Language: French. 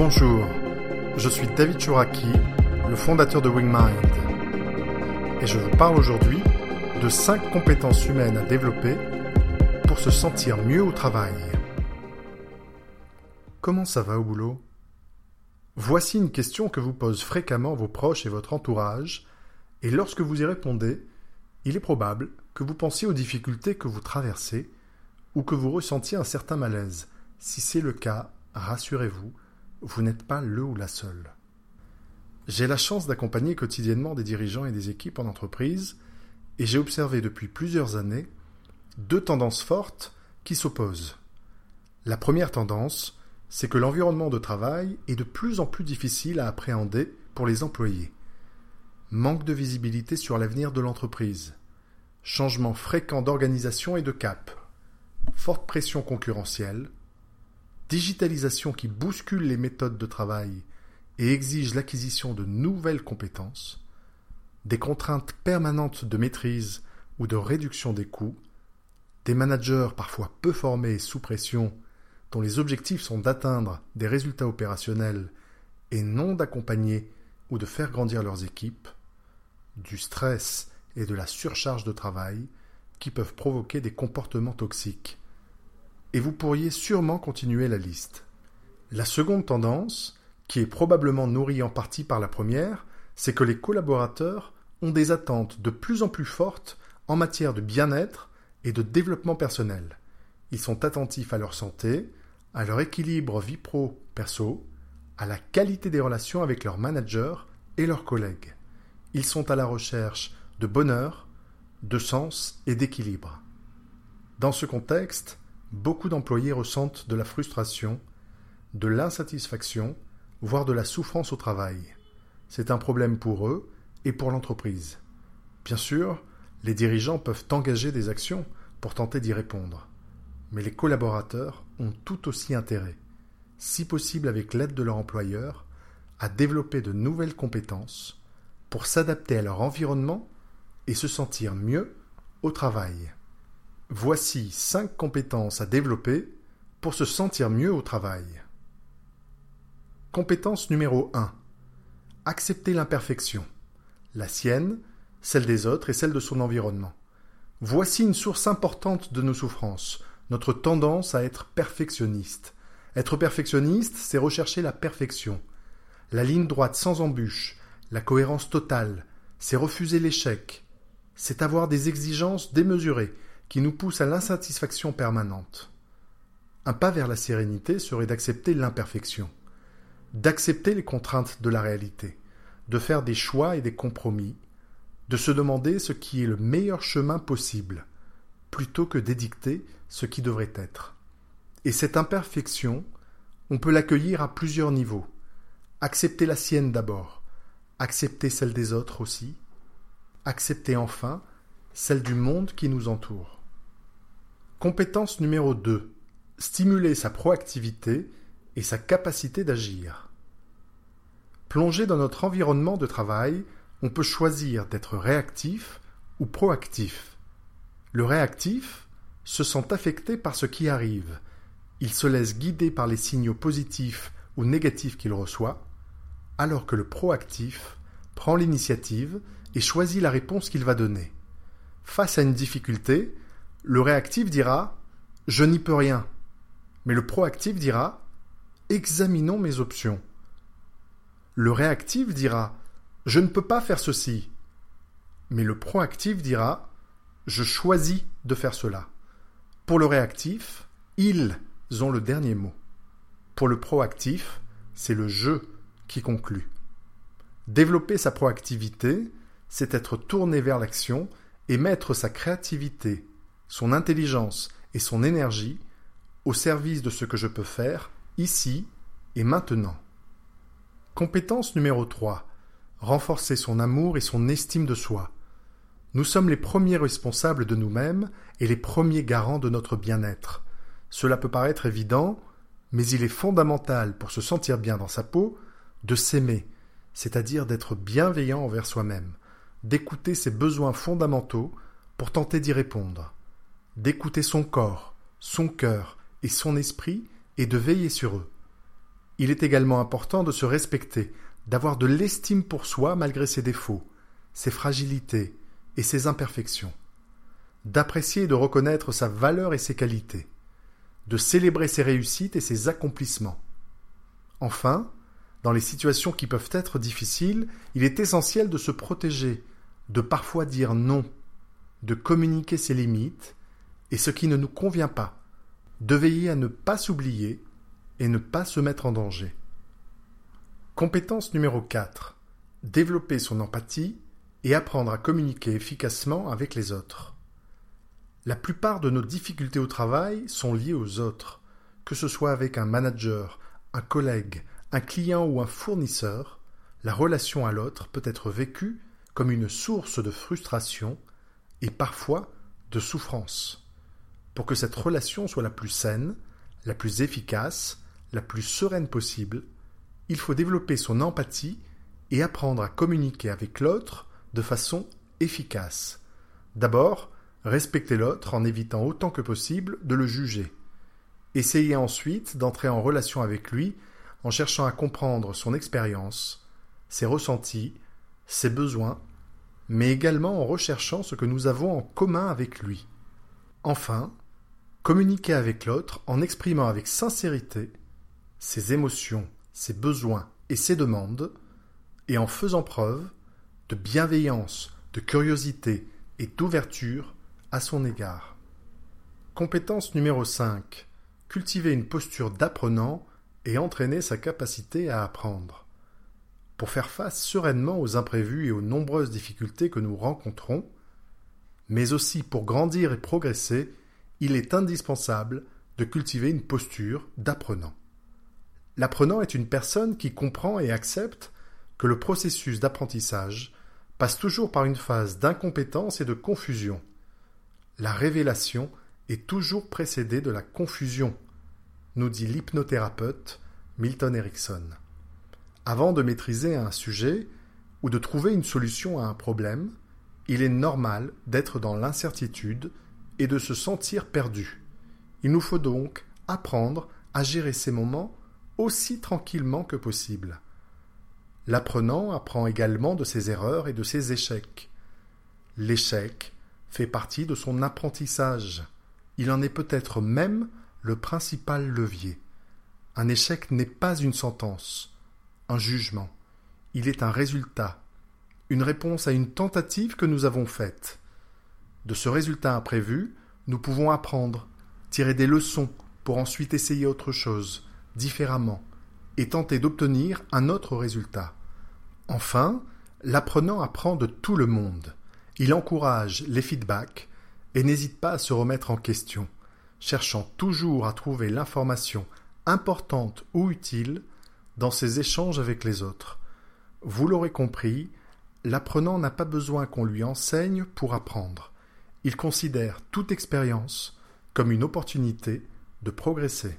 Bonjour, je suis David Chouraki, le fondateur de WingMind. Et je vous parle aujourd'hui de 5 compétences humaines à développer pour se sentir mieux au travail. Comment ça va au boulot? Voici une question que vous posent fréquemment vos proches et votre entourage, et lorsque vous y répondez, il est probable que vous pensiez aux difficultés que vous traversez ou que vous ressentiez un certain malaise. Si c'est le cas, rassurez-vous, vous n'êtes pas le ou la seule. J'ai la chance d'accompagner quotidiennement des dirigeants et des équipes en entreprise, et j'ai observé depuis plusieurs années deux tendances fortes qui s'opposent. La première tendance, c'est que l'environnement de travail est de plus en plus difficile à appréhender pour les employés. Manque de visibilité sur l'avenir de l'entreprise, changement fréquent d'organisation et de cap, forte pression concurrentielle, digitalisation qui bouscule les méthodes de travail et exige l'acquisition de nouvelles compétences, des contraintes permanentes de maîtrise ou de réduction des coûts, des managers parfois peu formés sous pression dont les objectifs sont d'atteindre des résultats opérationnels et non d'accompagner ou de faire grandir leurs équipes, du stress et de la surcharge de travail qui peuvent provoquer des comportements toxiques et vous pourriez sûrement continuer la liste. La seconde tendance, qui est probablement nourrie en partie par la première, c'est que les collaborateurs ont des attentes de plus en plus fortes en matière de bien-être et de développement personnel. Ils sont attentifs à leur santé, à leur équilibre vie pro-perso, à la qualité des relations avec leurs managers et leurs collègues. Ils sont à la recherche de bonheur, de sens et d'équilibre. Dans ce contexte, beaucoup d'employés ressentent de la frustration, de l'insatisfaction, voire de la souffrance au travail. C'est un problème pour eux et pour l'entreprise. Bien sûr, les dirigeants peuvent engager des actions pour tenter d'y répondre. Mais les collaborateurs ont tout aussi intérêt, si possible avec l'aide de leur employeur, à développer de nouvelles compétences pour s'adapter à leur environnement et se sentir mieux au travail. Voici cinq compétences à développer pour se sentir mieux au travail. Compétence numéro 1. Accepter l'imperfection. La sienne, celle des autres et celle de son environnement. Voici une source importante de nos souffrances, notre tendance à être perfectionniste. Être perfectionniste, c'est rechercher la perfection. La ligne droite sans embûche, la cohérence totale, c'est refuser l'échec. C'est avoir des exigences démesurées, qui nous pousse à l'insatisfaction permanente. Un pas vers la sérénité serait d'accepter l'imperfection, d'accepter les contraintes de la réalité, de faire des choix et des compromis, de se demander ce qui est le meilleur chemin possible, plutôt que d'édicter ce qui devrait être. Et cette imperfection, on peut l'accueillir à plusieurs niveaux. Accepter la sienne d'abord, accepter celle des autres aussi, accepter enfin celle du monde qui nous entoure. Compétence numéro 2. Stimuler sa proactivité et sa capacité d'agir. Plongé dans notre environnement de travail, on peut choisir d'être réactif ou proactif. Le réactif se sent affecté par ce qui arrive. Il se laisse guider par les signaux positifs ou négatifs qu'il reçoit, alors que le proactif prend l'initiative et choisit la réponse qu'il va donner. Face à une difficulté, le réactif dira Je n'y peux rien. Mais le proactif dira Examinons mes options. Le réactif dira Je ne peux pas faire ceci. Mais le proactif dira Je choisis de faire cela. Pour le réactif, ils ont le dernier mot. Pour le proactif, c'est le je qui conclut. Développer sa proactivité, c'est être tourné vers l'action et mettre sa créativité, son intelligence et son énergie au service de ce que je peux faire ici et maintenant. Compétence numéro 3. Renforcer son amour et son estime de soi. Nous sommes les premiers responsables de nous-mêmes et les premiers garants de notre bien-être. Cela peut paraître évident, mais il est fondamental pour se sentir bien dans sa peau de s'aimer, c'est-à-dire d'être bienveillant envers soi-même, d'écouter ses besoins fondamentaux pour tenter d'y répondre d'écouter son corps, son cœur et son esprit et de veiller sur eux. Il est également important de se respecter, d'avoir de l'estime pour soi malgré ses défauts, ses fragilités et ses imperfections, d'apprécier et de reconnaître sa valeur et ses qualités, de célébrer ses réussites et ses accomplissements. Enfin, dans les situations qui peuvent être difficiles, il est essentiel de se protéger, de parfois dire non, de communiquer ses limites et ce qui ne nous convient pas, de veiller à ne pas s'oublier et ne pas se mettre en danger. Compétence numéro 4. Développer son empathie et apprendre à communiquer efficacement avec les autres. La plupart de nos difficultés au travail sont liées aux autres, que ce soit avec un manager, un collègue, un client ou un fournisseur, la relation à l'autre peut être vécue comme une source de frustration et parfois de souffrance. Pour que cette relation soit la plus saine, la plus efficace, la plus sereine possible, il faut développer son empathie et apprendre à communiquer avec l'autre de façon efficace. D'abord, respecter l'autre en évitant autant que possible de le juger. Essayez ensuite d'entrer en relation avec lui en cherchant à comprendre son expérience, ses ressentis, ses besoins, mais également en recherchant ce que nous avons en commun avec lui. Enfin, communiquer avec l'autre en exprimant avec sincérité ses émotions, ses besoins et ses demandes, et en faisant preuve de bienveillance, de curiosité et d'ouverture à son égard. Compétence numéro 5. Cultiver une posture d'apprenant et entraîner sa capacité à apprendre. Pour faire face sereinement aux imprévus et aux nombreuses difficultés que nous rencontrons, mais aussi pour grandir et progresser, il est indispensable de cultiver une posture d'apprenant. L'apprenant est une personne qui comprend et accepte que le processus d'apprentissage passe toujours par une phase d'incompétence et de confusion. La révélation est toujours précédée de la confusion, nous dit l'hypnothérapeute Milton Erickson. Avant de maîtriser un sujet ou de trouver une solution à un problème, il est normal d'être dans l'incertitude et de se sentir perdu. Il nous faut donc apprendre à gérer ces moments aussi tranquillement que possible. L'apprenant apprend également de ses erreurs et de ses échecs. L'échec fait partie de son apprentissage. Il en est peut-être même le principal levier. Un échec n'est pas une sentence, un jugement. Il est un résultat, une réponse à une tentative que nous avons faite. De ce résultat imprévu, nous pouvons apprendre, tirer des leçons pour ensuite essayer autre chose, différemment, et tenter d'obtenir un autre résultat. Enfin, l'apprenant apprend de tout le monde. Il encourage les feedbacks et n'hésite pas à se remettre en question, cherchant toujours à trouver l'information importante ou utile dans ses échanges avec les autres. Vous l'aurez compris, l'apprenant n'a pas besoin qu'on lui enseigne pour apprendre. Il considère toute expérience comme une opportunité de progresser.